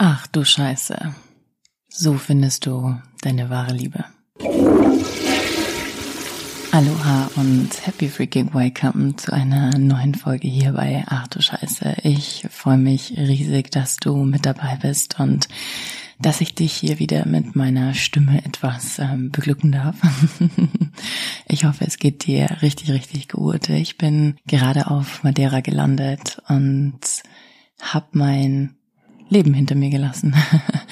Ach du Scheiße. So findest du deine wahre Liebe. Aloha und happy freaking welcome zu einer neuen Folge hier bei Ach du Scheiße. Ich freue mich riesig, dass du mit dabei bist und dass ich dich hier wieder mit meiner Stimme etwas ähm, beglücken darf. ich hoffe, es geht dir richtig, richtig gut. Ich bin gerade auf Madeira gelandet und habe mein Leben hinter mir gelassen.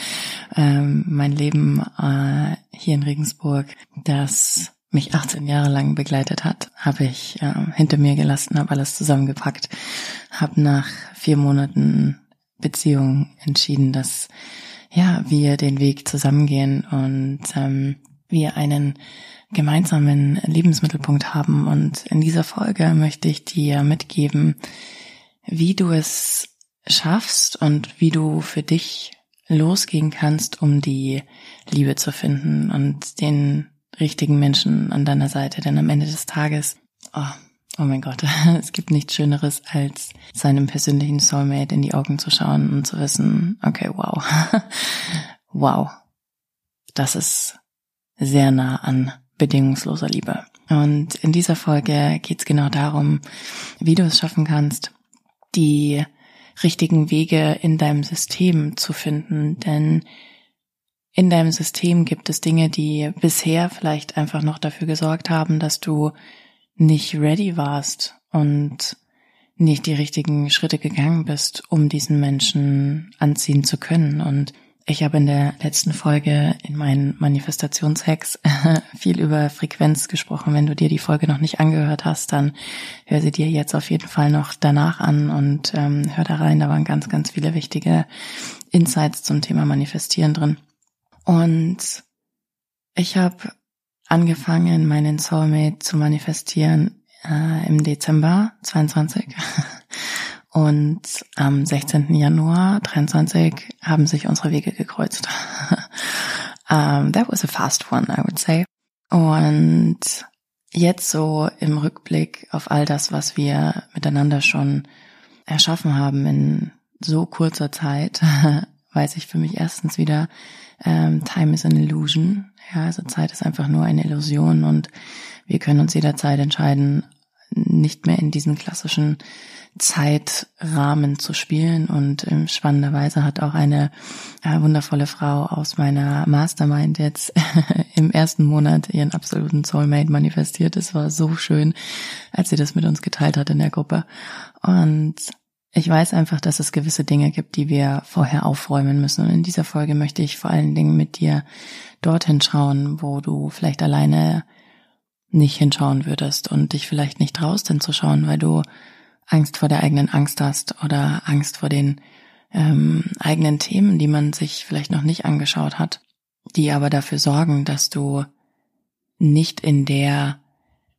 ähm, mein Leben äh, hier in Regensburg, das mich 18 Jahre lang begleitet hat, habe ich äh, hinter mir gelassen, habe alles zusammengepackt, habe nach vier Monaten Beziehung entschieden, dass ja wir den Weg zusammengehen und ähm, wir einen gemeinsamen Lebensmittelpunkt haben. Und in dieser Folge möchte ich dir mitgeben, wie du es schaffst und wie du für dich losgehen kannst, um die Liebe zu finden und den richtigen Menschen an deiner Seite. Denn am Ende des Tages, oh, oh mein Gott, es gibt nichts Schöneres, als seinem persönlichen Soulmate in die Augen zu schauen und zu wissen, okay, wow, wow, das ist sehr nah an bedingungsloser Liebe. Und in dieser Folge geht es genau darum, wie du es schaffen kannst, die richtigen Wege in deinem System zu finden, denn in deinem System gibt es Dinge, die bisher vielleicht einfach noch dafür gesorgt haben, dass du nicht ready warst und nicht die richtigen Schritte gegangen bist, um diesen Menschen anziehen zu können. Und ich habe in der letzten Folge in meinen Manifestationshacks viel über Frequenz gesprochen. Wenn du dir die Folge noch nicht angehört hast, dann hör sie dir jetzt auf jeden Fall noch danach an und ähm, hör da rein. Da waren ganz, ganz viele wichtige Insights zum Thema Manifestieren drin. Und ich habe angefangen, meinen Soulmate zu manifestieren äh, im Dezember 22. Und am 16. Januar 23 haben sich unsere Wege gekreuzt. um, that was a fast one, I would say. Und jetzt so im Rückblick auf all das, was wir miteinander schon erschaffen haben in so kurzer Zeit, weiß ich für mich erstens wieder, ähm, Time is an illusion. Ja, also Zeit ist einfach nur eine Illusion und wir können uns jederzeit entscheiden, nicht mehr in diesen klassischen Zeitrahmen zu spielen. Und ähm, spannenderweise hat auch eine äh, wundervolle Frau aus meiner Mastermind jetzt im ersten Monat ihren absoluten Soulmate manifestiert. Es war so schön, als sie das mit uns geteilt hat in der Gruppe. Und ich weiß einfach, dass es gewisse Dinge gibt, die wir vorher aufräumen müssen. Und in dieser Folge möchte ich vor allen Dingen mit dir dorthin schauen, wo du vielleicht alleine nicht hinschauen würdest und dich vielleicht nicht traust hinzuschauen, weil du Angst vor der eigenen Angst hast oder Angst vor den ähm, eigenen Themen, die man sich vielleicht noch nicht angeschaut hat, die aber dafür sorgen, dass du nicht in der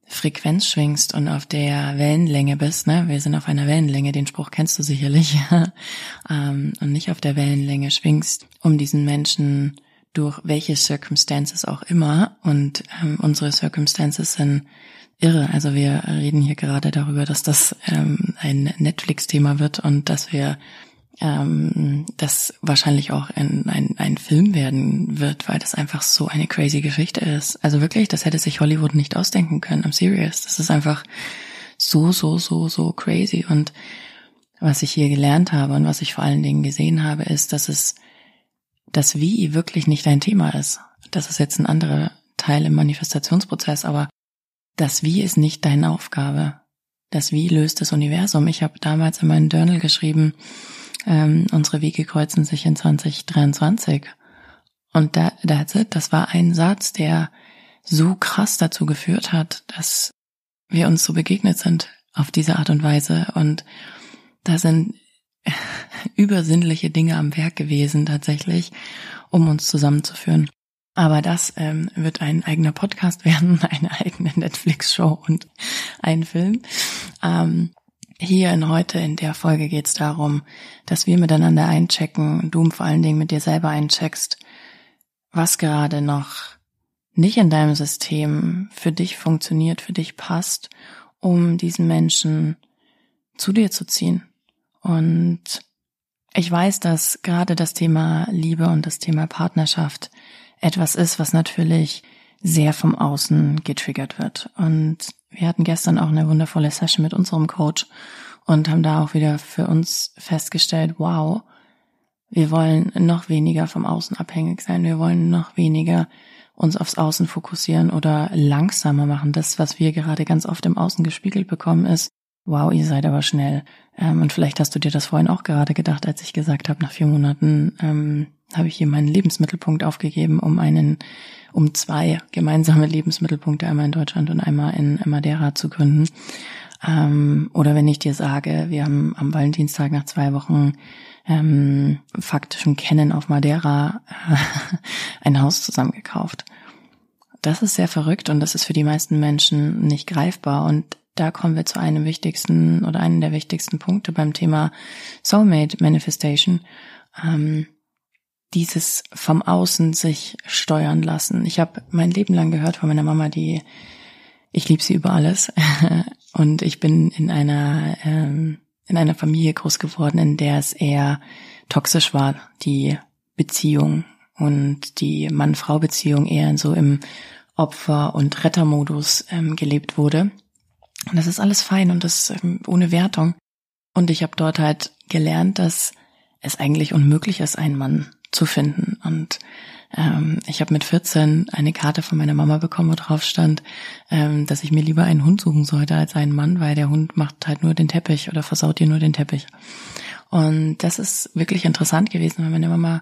Frequenz schwingst und auf der Wellenlänge bist, ne? Wir sind auf einer Wellenlänge, den Spruch kennst du sicherlich, ähm, und nicht auf der Wellenlänge schwingst, um diesen Menschen durch welche Circumstances auch immer, und ähm, unsere Circumstances sind irre. Also wir reden hier gerade darüber, dass das ähm, ein Netflix-Thema wird und dass wir ähm, das wahrscheinlich auch ein, ein, ein Film werden wird, weil das einfach so eine crazy Geschichte ist. Also wirklich, das hätte sich Hollywood nicht ausdenken können. I'm serious. Das ist einfach so, so, so, so crazy. Und was ich hier gelernt habe und was ich vor allen Dingen gesehen habe, ist, dass es das Wie wirklich nicht dein Thema ist. Das ist jetzt ein anderer Teil im Manifestationsprozess, aber das Wie ist nicht deine Aufgabe. Das Wie löst das Universum. Ich habe damals in meinem Journal geschrieben, ähm, unsere Wege kreuzen sich in 2023. Und da, that's it. Das war ein Satz, der so krass dazu geführt hat, dass wir uns so begegnet sind auf diese Art und Weise. Und da sind übersinnliche Dinge am Werk gewesen tatsächlich, um uns zusammenzuführen. Aber das ähm, wird ein eigener Podcast werden, eine eigene Netflix-Show und ein Film. Ähm, hier in heute in der Folge geht es darum, dass wir miteinander einchecken, du vor allen Dingen mit dir selber eincheckst, was gerade noch nicht in deinem System für dich funktioniert, für dich passt, um diesen Menschen zu dir zu ziehen. Und Ich weiß, dass gerade das Thema Liebe und das Thema Partnerschaft etwas ist, was natürlich sehr vom Außen getriggert wird. Und wir hatten gestern auch eine wundervolle Session mit unserem Coach und haben da auch wieder für uns festgestellt, wow, wir wollen noch weniger vom Außen abhängig sein. Wir wollen noch weniger uns aufs Außen fokussieren oder langsamer machen. Das, was wir gerade ganz oft im Außen gespiegelt bekommen, ist, wow, ihr seid aber schnell. Ähm, und vielleicht hast du dir das vorhin auch gerade gedacht, als ich gesagt habe, nach vier Monaten ähm, habe ich hier meinen Lebensmittelpunkt aufgegeben, um einen, um zwei gemeinsame Lebensmittelpunkte, einmal in Deutschland und einmal in Madeira zu gründen. Ähm, oder wenn ich dir sage, wir haben am Valentinstag nach zwei Wochen ähm, faktischen Kennen auf Madeira äh, ein Haus zusammengekauft. Das ist sehr verrückt und das ist für die meisten Menschen nicht greifbar. Und da kommen wir zu einem wichtigsten oder einem der wichtigsten Punkte beim Thema Soulmate Manifestation. Ähm, dieses vom Außen sich steuern lassen. Ich habe mein Leben lang gehört von meiner Mama, die ich liebe sie über alles und ich bin in einer ähm, in einer Familie groß geworden, in der es eher toxisch war, die Beziehung und die Mann-Frau-Beziehung eher so im Opfer- und Rettermodus ähm, gelebt wurde. Und das ist alles fein und das ähm, ohne Wertung. Und ich habe dort halt gelernt, dass es eigentlich unmöglich ist, einen Mann zu finden. Und ähm, ich habe mit 14 eine Karte von meiner Mama bekommen, wo drauf stand, ähm, dass ich mir lieber einen Hund suchen sollte als einen Mann, weil der Hund macht halt nur den Teppich oder versaut dir nur den Teppich. Und das ist wirklich interessant gewesen, weil meine Mama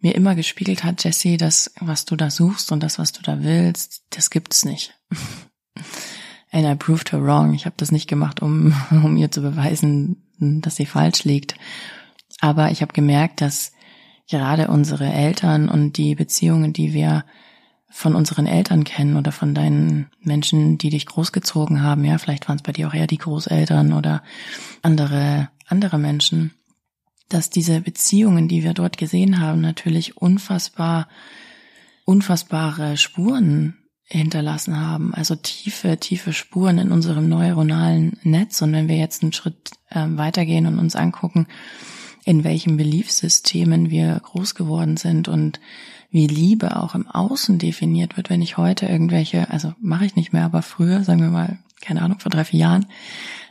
mir immer gespiegelt hat, Jessie, das, was du da suchst und das, was du da willst, das gibt's nicht. And I proved her wrong. Ich habe das nicht gemacht, um, um ihr zu beweisen, dass sie falsch liegt. Aber ich habe gemerkt, dass gerade unsere Eltern und die Beziehungen, die wir von unseren Eltern kennen oder von deinen Menschen, die dich großgezogen haben, ja, vielleicht waren es bei dir auch eher die Großeltern oder andere, andere Menschen, dass diese Beziehungen, die wir dort gesehen haben, natürlich unfassbar, unfassbare Spuren hinterlassen haben, also tiefe, tiefe Spuren in unserem neuronalen Netz. Und wenn wir jetzt einen Schritt äh, weitergehen und uns angucken, in welchen Beliefssystemen wir groß geworden sind und wie Liebe auch im Außen definiert wird, wenn ich heute irgendwelche, also mache ich nicht mehr, aber früher, sagen wir mal, keine Ahnung, vor drei, vier Jahren,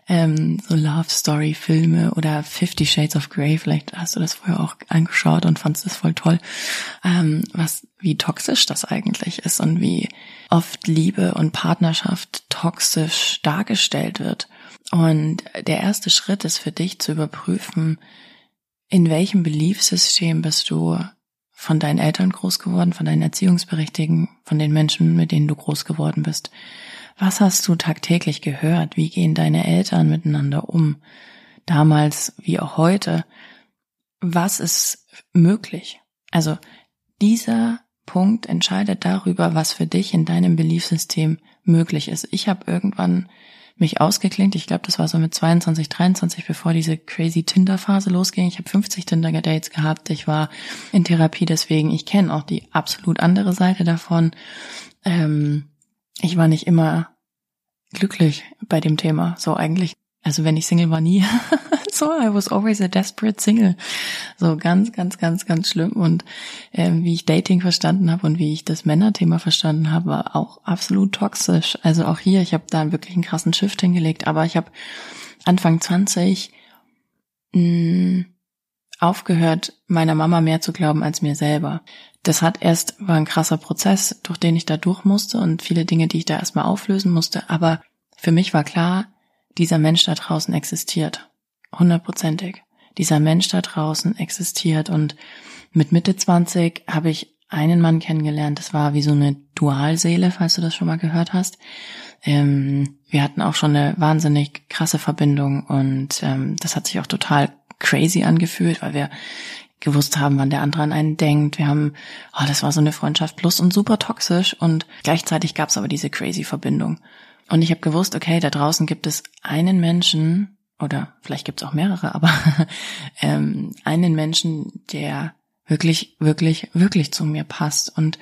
ähm, so Love Story Filme oder Fifty Shades of Grey, vielleicht hast du das vorher auch angeschaut und fandest das voll toll, ähm, was, wie toxisch das eigentlich ist und wie oft Liebe und Partnerschaft toxisch dargestellt wird. Und der erste Schritt ist für dich zu überprüfen, in welchem Beliefsystem bist du von deinen Eltern groß geworden, von deinen Erziehungsberechtigten, von den Menschen, mit denen du groß geworden bist? Was hast du tagtäglich gehört? Wie gehen deine Eltern miteinander um? Damals wie auch heute. Was ist möglich? Also dieser Punkt entscheidet darüber, was für dich in deinem Beliefsystem möglich ist. Ich habe irgendwann mich ausgeklinkt. Ich glaube, das war so mit 22, 23, bevor diese crazy Tinder-Phase losging. Ich habe 50 Tinder-Dates gehabt. Ich war in Therapie, deswegen ich kenne auch die absolut andere Seite davon. Ähm, ich war nicht immer glücklich bei dem Thema. So eigentlich also wenn ich Single war, nie. so, I was always a desperate single. So ganz, ganz, ganz, ganz schlimm. Und äh, wie ich Dating verstanden habe und wie ich das Männerthema verstanden habe, war auch absolut toxisch. Also auch hier, ich habe da wirklich einen krassen Shift hingelegt. Aber ich habe Anfang 20 mh, aufgehört, meiner Mama mehr zu glauben als mir selber. Das hat erst, war ein krasser Prozess, durch den ich da durch musste und viele Dinge, die ich da erstmal auflösen musste. Aber für mich war klar, dieser Mensch da draußen existiert. Hundertprozentig. Dieser Mensch da draußen existiert und mit Mitte 20 habe ich einen Mann kennengelernt, das war wie so eine Dualseele, falls du das schon mal gehört hast. Ähm, wir hatten auch schon eine wahnsinnig krasse Verbindung und ähm, das hat sich auch total crazy angefühlt, weil wir gewusst haben, wann der andere an einen denkt. Wir haben, oh, das war so eine Freundschaft plus und super toxisch und gleichzeitig gab es aber diese crazy Verbindung. Und ich habe gewusst, okay, da draußen gibt es einen Menschen, oder vielleicht gibt es auch mehrere, aber ähm, einen Menschen, der wirklich, wirklich, wirklich zu mir passt. Und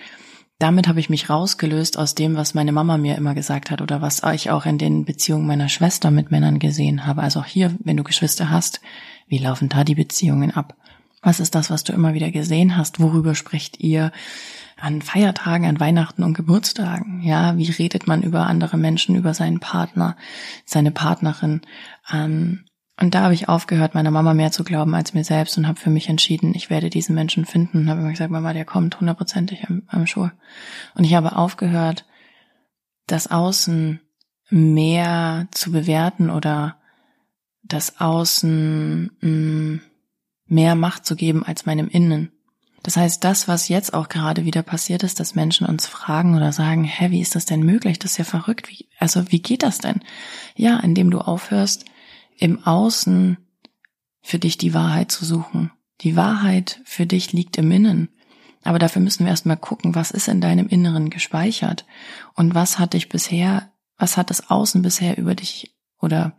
damit habe ich mich rausgelöst aus dem, was meine Mama mir immer gesagt hat oder was ich auch in den Beziehungen meiner Schwester mit Männern gesehen habe. Also auch hier, wenn du Geschwister hast, wie laufen da die Beziehungen ab? Was ist das, was du immer wieder gesehen hast? Worüber spricht ihr an Feiertagen, an Weihnachten und Geburtstagen? Ja, wie redet man über andere Menschen, über seinen Partner, seine Partnerin? Ähm, und da habe ich aufgehört, meiner Mama mehr zu glauben als mir selbst und habe für mich entschieden, ich werde diesen Menschen finden. Und habe immer gesagt, Mama, der kommt hundertprozentig am, am Schuh. Und ich habe aufgehört, das Außen mehr zu bewerten oder das Außen mh, mm, mehr Macht zu geben als meinem Innen. Das heißt, das, was jetzt auch gerade wieder passiert ist, dass Menschen uns fragen oder sagen, hä, wie ist das denn möglich? Das ist ja verrückt. Wie, also, wie geht das denn? Ja, indem du aufhörst, im Außen für dich die Wahrheit zu suchen. Die Wahrheit für dich liegt im Innen. Aber dafür müssen wir erstmal gucken, was ist in deinem Inneren gespeichert und was hat dich bisher, was hat das Außen bisher über dich oder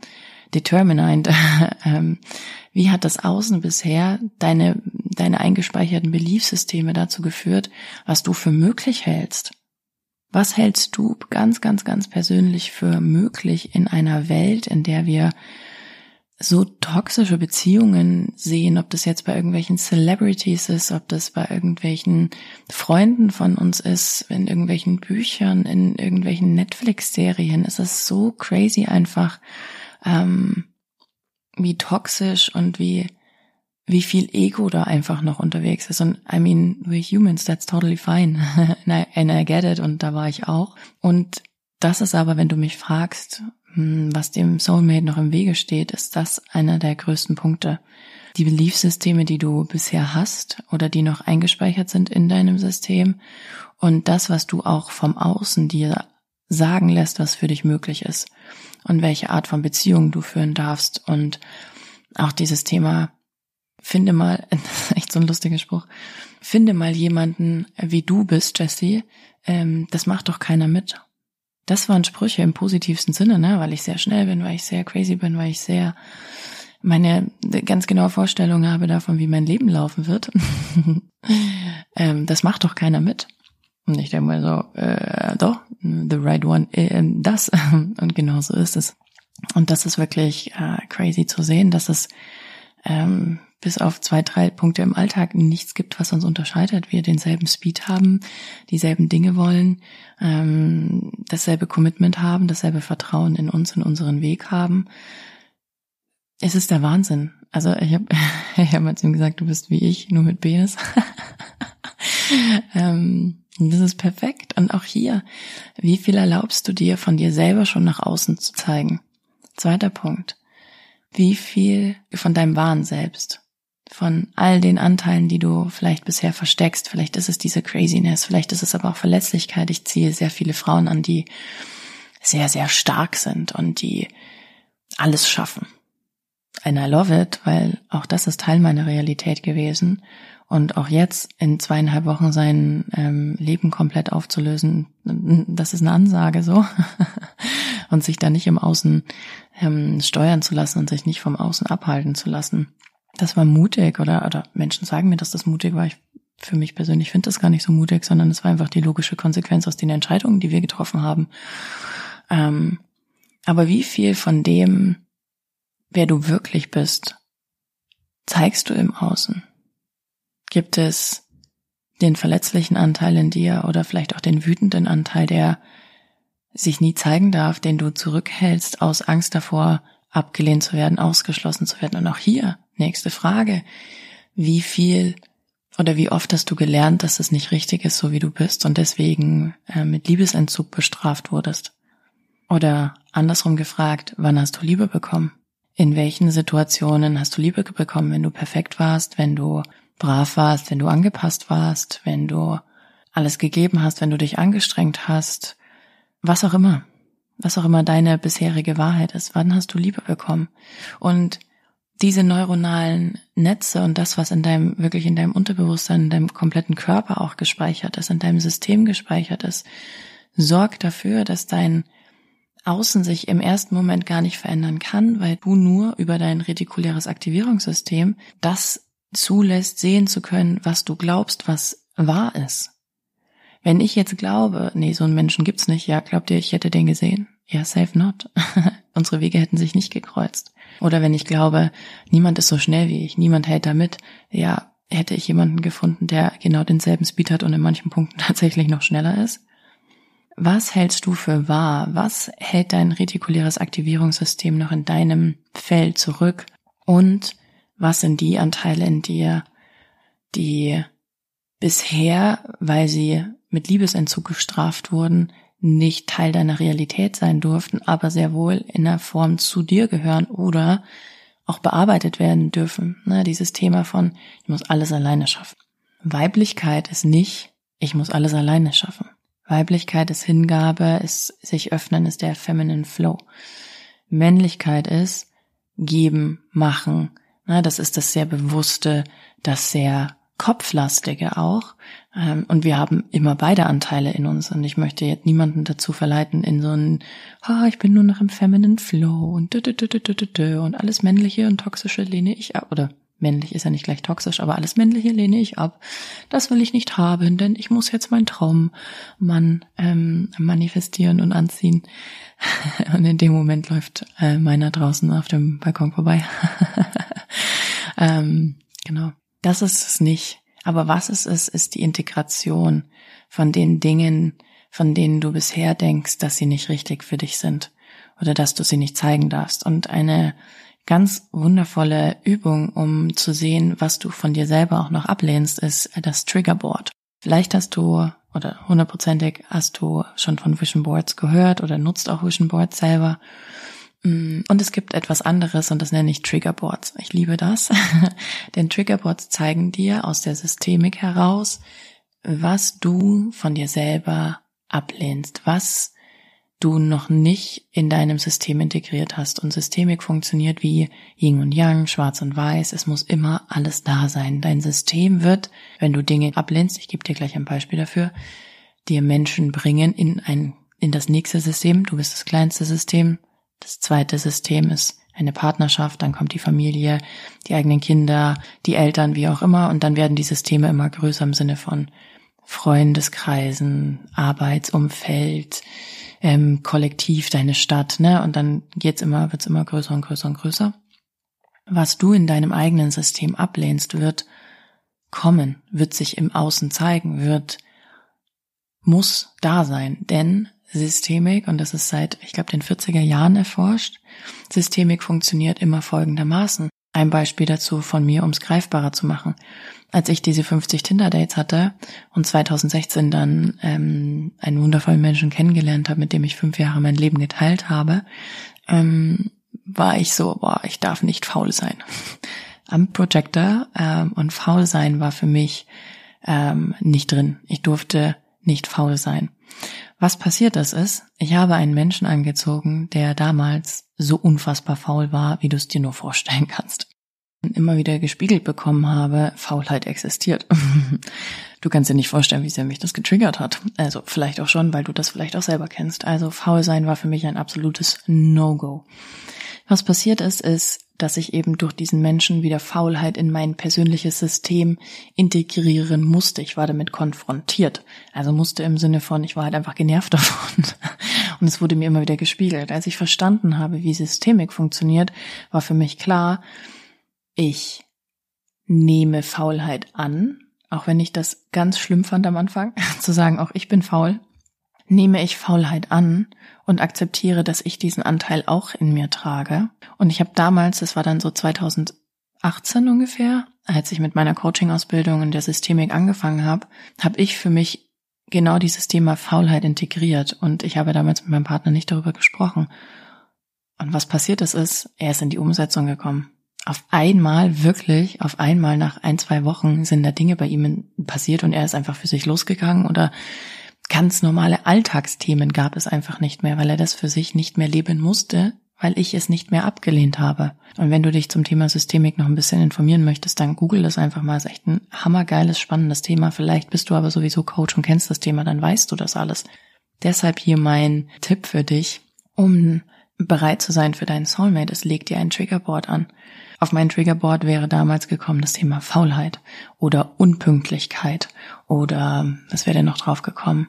determinant, ähm, wie hat das Außen bisher deine, deine eingespeicherten Beliefsysteme dazu geführt, was du für möglich hältst? Was hältst du ganz, ganz, ganz persönlich für möglich in einer Welt, in der wir so toxische Beziehungen sehen, ob das jetzt bei irgendwelchen Celebrities ist, ob das bei irgendwelchen Freunden von uns ist, in irgendwelchen Büchern, in irgendwelchen Netflix-Serien, ist es so crazy einfach, ähm, wie toxisch und wie wie viel Ego da einfach noch unterwegs ist. Und I mean, we're humans, that's totally fine. and, I, get it. Und da war ich auch. Und das ist aber, wenn du mich fragst, hm, was dem Soulmate noch im Wege steht, ist das einer der größten Punkte. Die Beliefsysteme, die du bisher hast oder die noch eingespeichert sind in deinem System und das, was du auch vom Außen dir sagen lässt, was für dich möglich ist und welche Art von Beziehung du führen darfst und auch dieses Thema, finde mal, echt so ein lustiger Spruch, finde mal jemanden, wie du bist, Jesse, ähm, das macht doch keiner mit. Das waren Sprüche im positivsten Sinne, ne? weil ich sehr schnell bin, weil ich sehr crazy bin, weil ich sehr meine ganz genaue Vorstellung habe davon, wie mein Leben laufen wird. ähm, das macht doch keiner mit. Und ich denke mal so, äh, doch, the right one, äh, das. Und genau so ist es. Und das ist wirklich äh, crazy zu sehen, dass es ähm, bis auf zwei, drei Punkte im Alltag nichts gibt, was uns unterscheidet. Wir denselben Speed haben, dieselben Dinge wollen, ähm, dasselbe Commitment haben, dasselbe Vertrauen in uns, in unseren Weg haben. Es ist der Wahnsinn. Also ich habe ich hab mal zu ihm gesagt, du bist wie ich, nur mit Penis. ähm, das ist perfekt. Und auch hier, wie viel erlaubst du dir von dir selber schon nach außen zu zeigen? Zweiter Punkt. Wie viel von deinem wahren Selbst? Von all den Anteilen, die du vielleicht bisher versteckst. Vielleicht ist es diese Craziness, vielleicht ist es aber auch Verletzlichkeit. Ich ziehe sehr viele Frauen an, die sehr, sehr stark sind und die alles schaffen. And I love it, weil auch das ist Teil meiner Realität gewesen. Und auch jetzt in zweieinhalb Wochen sein ähm, Leben komplett aufzulösen, das ist eine Ansage so. und sich da nicht im Außen ähm, steuern zu lassen und sich nicht vom Außen abhalten zu lassen das war mutig oder, oder Menschen sagen mir, dass das mutig war. Ich für mich persönlich finde das gar nicht so mutig, sondern es war einfach die logische Konsequenz aus den Entscheidungen, die wir getroffen haben. Ähm, aber wie viel von dem, wer du wirklich bist, zeigst du im Außen? Gibt es den verletzlichen Anteil in dir oder vielleicht auch den wütenden Anteil, der sich nie zeigen darf, den du zurückhältst aus Angst davor, abgelehnt zu werden, ausgeschlossen zu werden. Und auch hier Nächste Frage. Wie viel oder wie oft hast du gelernt, dass es nicht richtig ist, so wie du bist und deswegen äh, mit Liebesentzug bestraft wurdest? Oder andersrum gefragt, wann hast du Liebe bekommen? In welchen Situationen hast du Liebe bekommen, wenn du perfekt warst, wenn du brav warst, wenn du angepasst warst, wenn du alles gegeben hast, wenn du dich angestrengt hast, was auch immer, was auch immer deine bisherige Wahrheit ist, wann hast du Liebe bekommen? Und diese neuronalen Netze und das, was in deinem, wirklich in deinem Unterbewusstsein, in deinem kompletten Körper auch gespeichert ist, in deinem System gespeichert ist, sorgt dafür, dass dein Außen sich im ersten Moment gar nicht verändern kann, weil du nur über dein retikuläres Aktivierungssystem das zulässt, sehen zu können, was du glaubst, was wahr ist. Wenn ich jetzt glaube, nee, so einen Menschen gibt's nicht, ja, glaubt ihr, ich hätte den gesehen? Ja, safe not. Unsere Wege hätten sich nicht gekreuzt. Oder wenn ich glaube, niemand ist so schnell wie ich, niemand hält da mit, ja, hätte ich jemanden gefunden, der genau denselben Speed hat und in manchen Punkten tatsächlich noch schneller ist? Was hältst du für wahr? Was hält dein retikuläres Aktivierungssystem noch in deinem Feld zurück? Und was sind die Anteile in dir, die bisher, weil sie mit Liebesentzug gestraft wurden, nicht Teil deiner Realität sein durften, aber sehr wohl in der Form zu dir gehören oder auch bearbeitet werden dürfen. Ne, dieses Thema von, ich muss alles alleine schaffen. Weiblichkeit ist nicht, ich muss alles alleine schaffen. Weiblichkeit ist Hingabe, ist sich öffnen, ist der Feminine Flow. Männlichkeit ist geben, machen. Ne, das ist das sehr bewusste, das sehr kopflastige auch. Ähm, und wir haben immer beide Anteile in uns. Und ich möchte jetzt niemanden dazu verleiten, in so ein, ah, oh, ich bin nur noch im Feminine Flow und und alles Männliche und Toxische lehne ich ab. Oder männlich ist ja nicht gleich toxisch, aber alles Männliche lehne ich ab. Das will ich nicht haben, denn ich muss jetzt meinen Traummann ähm, manifestieren und anziehen. und in dem Moment läuft äh, meiner draußen auf dem Balkon vorbei. ähm, genau. Das ist es nicht. Aber was es ist, ist die Integration von den Dingen, von denen du bisher denkst, dass sie nicht richtig für dich sind oder dass du sie nicht zeigen darfst. Und eine ganz wundervolle Übung, um zu sehen, was du von dir selber auch noch ablehnst, ist das Triggerboard. Vielleicht hast du oder hundertprozentig hast du schon von Vision Boards gehört oder nutzt auch Vision Boards selber. Mm, und es gibt etwas anderes und das nenne ich Triggerboards. Ich liebe das, denn Triggerboards zeigen dir aus der Systemik heraus, was du von dir selber ablehnst, was du noch nicht in deinem System integriert hast. Und Systemik funktioniert wie Yin und Yang, Schwarz und Weiß. Es muss immer alles da sein. Dein System wird, wenn du Dinge ablehnst, ich gebe dir gleich ein Beispiel dafür, dir Menschen bringen in ein, in das nächste System. Du bist das kleinste System. Das zweite System ist eine Partnerschaft, dann kommt die Familie, die eigenen Kinder, die Eltern, wie auch immer, und dann werden die Systeme immer größer im Sinne von Freundeskreisen, Arbeitsumfeld, ähm, Kollektiv, deine Stadt, ne? Und dann geht's immer, wird's immer größer und größer und größer. Was du in deinem eigenen System ablehnst, wird kommen, wird sich im Außen zeigen, wird, muss da sein, denn Systemik, und das ist seit, ich glaube, den 40er Jahren erforscht, Systemik funktioniert immer folgendermaßen. Ein Beispiel dazu von mir, um es greifbarer zu machen als ich diese 50 Tinder-Dates hatte und 2016 dann ähm, einen wundervollen Menschen kennengelernt habe, mit dem ich fünf Jahre mein Leben geteilt habe, ähm, war ich so, boah, ich darf nicht faul sein. Am Projector ähm, und faul sein war für mich ähm, nicht drin. Ich durfte nicht faul sein. Was passiert ist, ist, ich habe einen Menschen angezogen, der damals so unfassbar faul war, wie du es dir nur vorstellen kannst immer wieder gespiegelt bekommen habe, Faulheit existiert. du kannst dir nicht vorstellen, wie sehr mich das getriggert hat. Also vielleicht auch schon, weil du das vielleicht auch selber kennst. Also faul sein war für mich ein absolutes No-Go. Was passiert ist, ist, dass ich eben durch diesen Menschen wieder Faulheit in mein persönliches System integrieren musste. Ich war damit konfrontiert. Also musste im Sinne von, ich war halt einfach genervt davon. Und es wurde mir immer wieder gespiegelt. Als ich verstanden habe, wie Systemik funktioniert, war für mich klar, ich nehme Faulheit an, auch wenn ich das ganz schlimm fand am Anfang, zu sagen, auch ich bin faul, nehme ich Faulheit an und akzeptiere, dass ich diesen Anteil auch in mir trage. Und ich habe damals, das war dann so 2018 ungefähr, als ich mit meiner Coaching-Ausbildung in der Systemik angefangen habe, habe ich für mich genau dieses Thema Faulheit integriert. Und ich habe damals mit meinem Partner nicht darüber gesprochen. Und was passiert ist, ist, er ist in die Umsetzung gekommen auf einmal, wirklich, auf einmal nach ein, zwei Wochen sind da Dinge bei ihm passiert und er ist einfach für sich losgegangen oder ganz normale Alltagsthemen gab es einfach nicht mehr, weil er das für sich nicht mehr leben musste, weil ich es nicht mehr abgelehnt habe. Und wenn du dich zum Thema Systemik noch ein bisschen informieren möchtest, dann google das einfach mal. Das ist echt ein hammergeiles, spannendes Thema. Vielleicht bist du aber sowieso Coach und kennst das Thema, dann weißt du das alles. Deshalb hier mein Tipp für dich, um bereit zu sein für deinen Soulmate, es legt dir ein Triggerboard an. Auf mein Triggerboard wäre damals gekommen das Thema Faulheit oder Unpünktlichkeit oder was wäre denn noch drauf gekommen?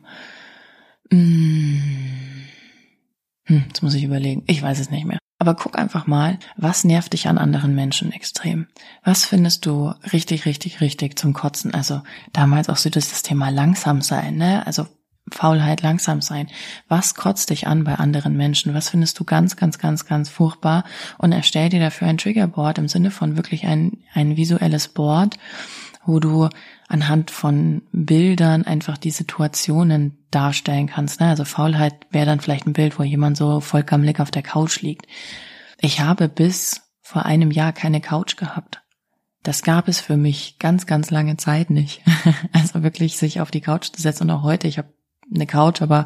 Hm, Hm, jetzt muss ich überlegen. Ich weiß es nicht mehr. Aber guck einfach mal, was nervt dich an anderen Menschen extrem? Was findest du richtig, richtig, richtig zum Kotzen? Also damals auch so das Thema langsam sein, ne? Also Faulheit, langsam sein. Was kotzt dich an bei anderen Menschen? Was findest du ganz, ganz, ganz, ganz furchtbar? Und erstell dir dafür ein Triggerboard im Sinne von wirklich ein, ein visuelles Board, wo du anhand von Bildern einfach die Situationen darstellen kannst. Ne? Also Faulheit wäre dann vielleicht ein Bild, wo jemand so vollkommen auf der Couch liegt. Ich habe bis vor einem Jahr keine Couch gehabt. Das gab es für mich ganz, ganz lange Zeit nicht. also wirklich sich auf die Couch zu setzen und auch heute, ich habe eine Couch, aber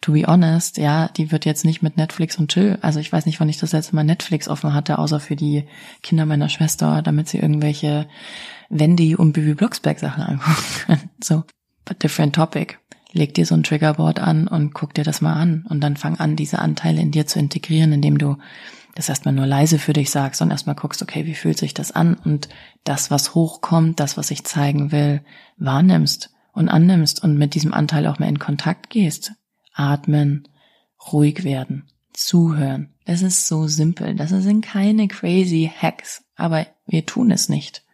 to be honest, ja, die wird jetzt nicht mit Netflix und Chill. Also ich weiß nicht, wann ich das letzte Mal Netflix offen hatte, außer für die Kinder meiner Schwester, damit sie irgendwelche Wendy und Bibi Blocksberg Sachen angucken können. So, but different topic. Leg dir so ein Triggerboard an und guck dir das mal an und dann fang an, diese Anteile in dir zu integrieren, indem du das erstmal nur leise für dich sagst und erstmal guckst, okay, wie fühlt sich das an und das, was hochkommt, das, was ich zeigen will, wahrnimmst und annimmst und mit diesem Anteil auch mal in Kontakt gehst. Atmen, ruhig werden, zuhören. Das ist so simpel. Das sind keine crazy Hacks, aber wir tun es nicht,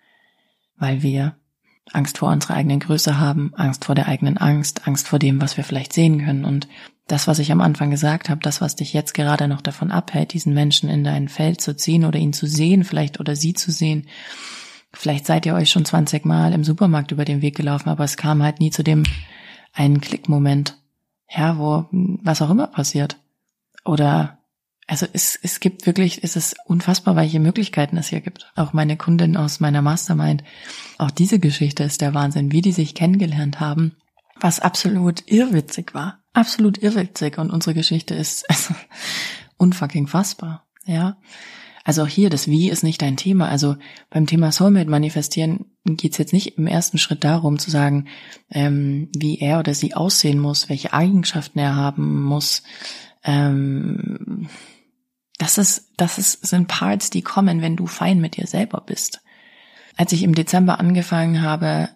weil wir Angst vor unserer eigenen Größe haben, Angst vor der eigenen Angst, Angst vor dem, was wir vielleicht sehen können. Und das, was ich am Anfang gesagt habe, das, was dich jetzt gerade noch davon abhält, diesen Menschen in dein Feld zu ziehen oder ihn zu sehen, vielleicht oder sie zu sehen, Vielleicht seid ihr euch schon 20 Mal im Supermarkt über den Weg gelaufen, aber es kam halt nie zu dem einen Klickmoment, ja, wo was auch immer passiert. Oder also es, es gibt wirklich, es ist unfassbar, welche Möglichkeiten es hier gibt. Auch meine Kundin aus meiner Mastermind, auch diese Geschichte ist der Wahnsinn, wie die sich kennengelernt haben, was absolut irrwitzig war. Absolut irrwitzig. Und unsere Geschichte ist also, unfucking fassbar. Ja. Also auch hier, das Wie ist nicht dein Thema. Also beim Thema Soulmate manifestieren geht es jetzt nicht im ersten Schritt darum zu sagen, ähm, wie er oder sie aussehen muss, welche Eigenschaften er haben muss. Ähm, das ist, das ist, sind Parts, die kommen, wenn du fein mit dir selber bist. Als ich im Dezember angefangen habe,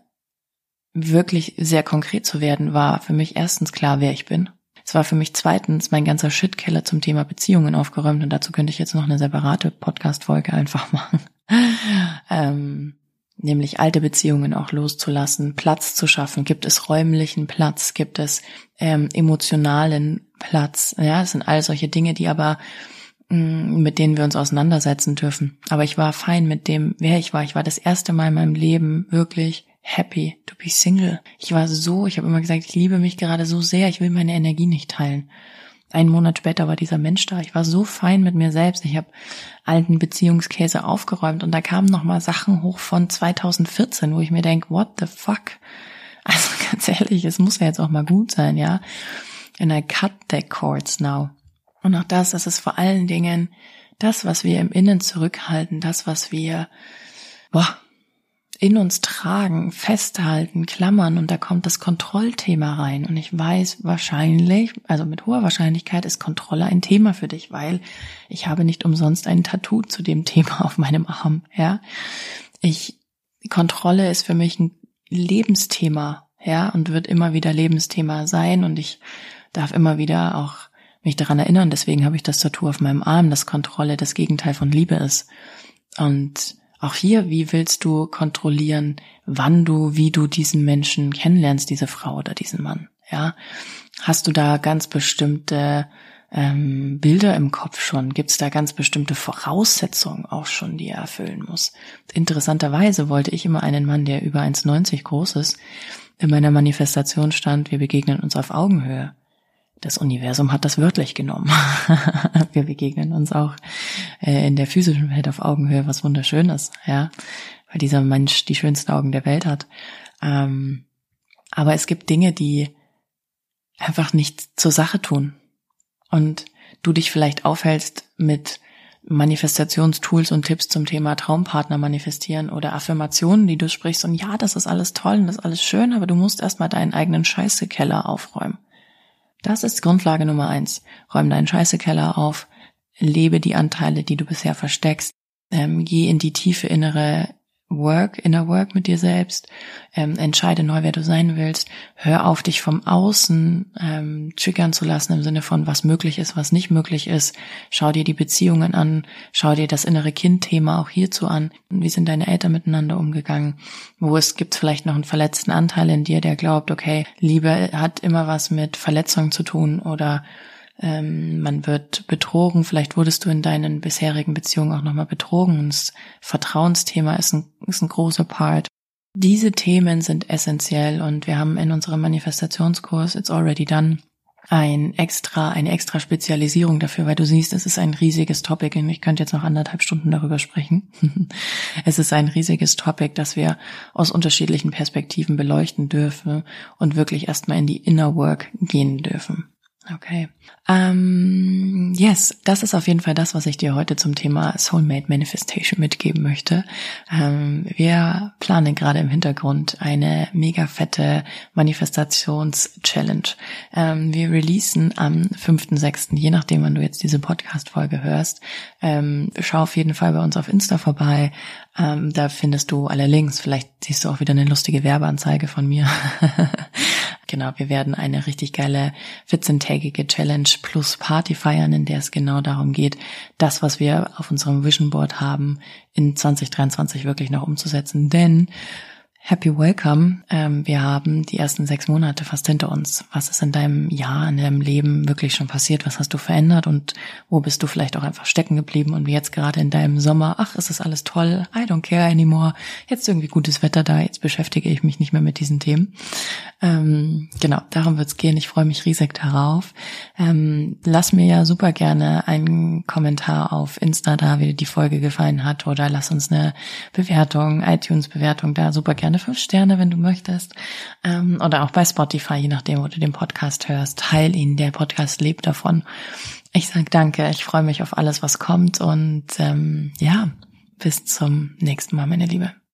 wirklich sehr konkret zu werden, war für mich erstens klar, wer ich bin. Es war für mich zweitens mein ganzer Shitkeller zum Thema Beziehungen aufgeräumt und dazu könnte ich jetzt noch eine separate Podcast-Folge einfach machen. ähm, nämlich alte Beziehungen auch loszulassen, Platz zu schaffen. Gibt es räumlichen Platz? Gibt es ähm, emotionalen Platz? Ja, das sind all solche Dinge, die aber mm, mit denen wir uns auseinandersetzen dürfen. Aber ich war fein mit dem, wer ich war. Ich war das erste Mal in meinem Leben wirklich happy to be single. Ich war so, ich habe immer gesagt, ich liebe mich gerade so sehr, ich will meine Energie nicht teilen. Einen Monat später war dieser Mensch da. Ich war so fein mit mir selbst. Ich habe alten Beziehungskäse aufgeräumt und da kamen noch mal Sachen hoch von 2014, wo ich mir denke, what the fuck? Also ganz ehrlich, es muss ja jetzt auch mal gut sein, ja. And I cut the cords now. Und auch das, das ist vor allen Dingen das, was wir im Innen zurückhalten, das, was wir, boah, in uns tragen, festhalten, klammern und da kommt das Kontrollthema rein. Und ich weiß wahrscheinlich, also mit hoher Wahrscheinlichkeit ist Kontrolle ein Thema für dich, weil ich habe nicht umsonst ein Tattoo zu dem Thema auf meinem Arm, ja. Ich, Kontrolle ist für mich ein Lebensthema, ja, und wird immer wieder Lebensthema sein und ich darf immer wieder auch mich daran erinnern, deswegen habe ich das Tattoo auf meinem Arm, dass Kontrolle das Gegenteil von Liebe ist. Und auch hier, wie willst du kontrollieren, wann du, wie du diesen Menschen kennenlernst, diese Frau oder diesen Mann? Ja, hast du da ganz bestimmte ähm, Bilder im Kopf schon? Gibt es da ganz bestimmte Voraussetzungen auch schon, die er erfüllen muss? Interessanterweise wollte ich immer einen Mann, der über 1,90 groß ist. In meiner Manifestation stand, wir begegnen uns auf Augenhöhe das Universum hat das wörtlich genommen. wir begegnen uns auch äh, in der physischen Welt auf Augenhöhe, was wunderschönes, ja, weil dieser Mensch die schönsten Augen der Welt hat. Ähm, aber es gibt Dinge, die einfach nicht zur Sache tun. Und du dich vielleicht aufhältst mit Manifestationstools und Tipps zum Thema Traumpartner manifestieren oder Affirmationen, die du sprichst. Und ja, das ist alles toll und das ist alles schön, aber du musst erstmal deinen eigenen Scheißekeller aufräumen. Das ist Grundlage Nummer eins. Räum deinen Scheißekeller auf, lebe die Anteile, die du bisher versteckst, ähm, geh in die tiefe innere Work, inner Work mit dir selbst, ähm, entscheide neu, wer du sein willst, hör auf, dich vom Außen ähm, triggern zu lassen im Sinne von, was möglich ist, was nicht möglich ist. Schau dir die Beziehungen an, schau dir das innere Kind-Thema auch hierzu an. Wie sind deine Eltern miteinander umgegangen? Wo es gibt vielleicht noch einen verletzten Anteil in dir, der glaubt, okay, Liebe hat immer was mit Verletzung zu tun oder ähm, man wird betrogen, vielleicht wurdest du in deinen bisherigen Beziehungen auch nochmal betrogen. Das Vertrauensthema ist ein, ist ein großer Part. Diese Themen sind essentiell und wir haben in unserem Manifestationskurs It's Already Done ein extra, eine extra Spezialisierung dafür, weil du siehst, es ist ein riesiges Topic und ich könnte jetzt noch anderthalb Stunden darüber sprechen. es ist ein riesiges Topic, das wir aus unterschiedlichen Perspektiven beleuchten dürfen und wirklich erstmal in die Inner Work gehen dürfen. Okay. Ähm, yes, das ist auf jeden Fall das, was ich dir heute zum Thema Soulmate Manifestation mitgeben möchte. Ähm, wir planen gerade im Hintergrund eine mega fette Manifestations-Challenge. Ähm, wir releasen am 5.6., je nachdem, wann du jetzt diese Podcast-Folge hörst. Schau auf jeden Fall bei uns auf Insta vorbei. Da findest du alle Links. Vielleicht siehst du auch wieder eine lustige Werbeanzeige von mir. Genau, wir werden eine richtig geile 14-tägige Challenge plus Party feiern, in der es genau darum geht, das, was wir auf unserem Vision Board haben, in 2023 wirklich noch umzusetzen. Denn Happy Welcome. Ähm, wir haben die ersten sechs Monate fast hinter uns. Was ist in deinem Jahr, in deinem Leben wirklich schon passiert? Was hast du verändert und wo bist du vielleicht auch einfach stecken geblieben und wie jetzt gerade in deinem Sommer? Ach, ist das alles toll? I don't care anymore. Jetzt irgendwie gutes Wetter da. Jetzt beschäftige ich mich nicht mehr mit diesen Themen. Ähm, genau, darum wird's gehen. Ich freue mich riesig darauf. Ähm, lass mir ja super gerne einen Kommentar auf Insta da, wie dir die Folge gefallen hat oder lass uns eine Bewertung, iTunes-Bewertung da super gerne fünf Sterne, wenn du möchtest. Ähm, oder auch bei Spotify, je nachdem, wo du den Podcast hörst. Teil ihn, der Podcast lebt davon. Ich sag danke, ich freue mich auf alles, was kommt und ähm, ja, bis zum nächsten Mal, meine Liebe.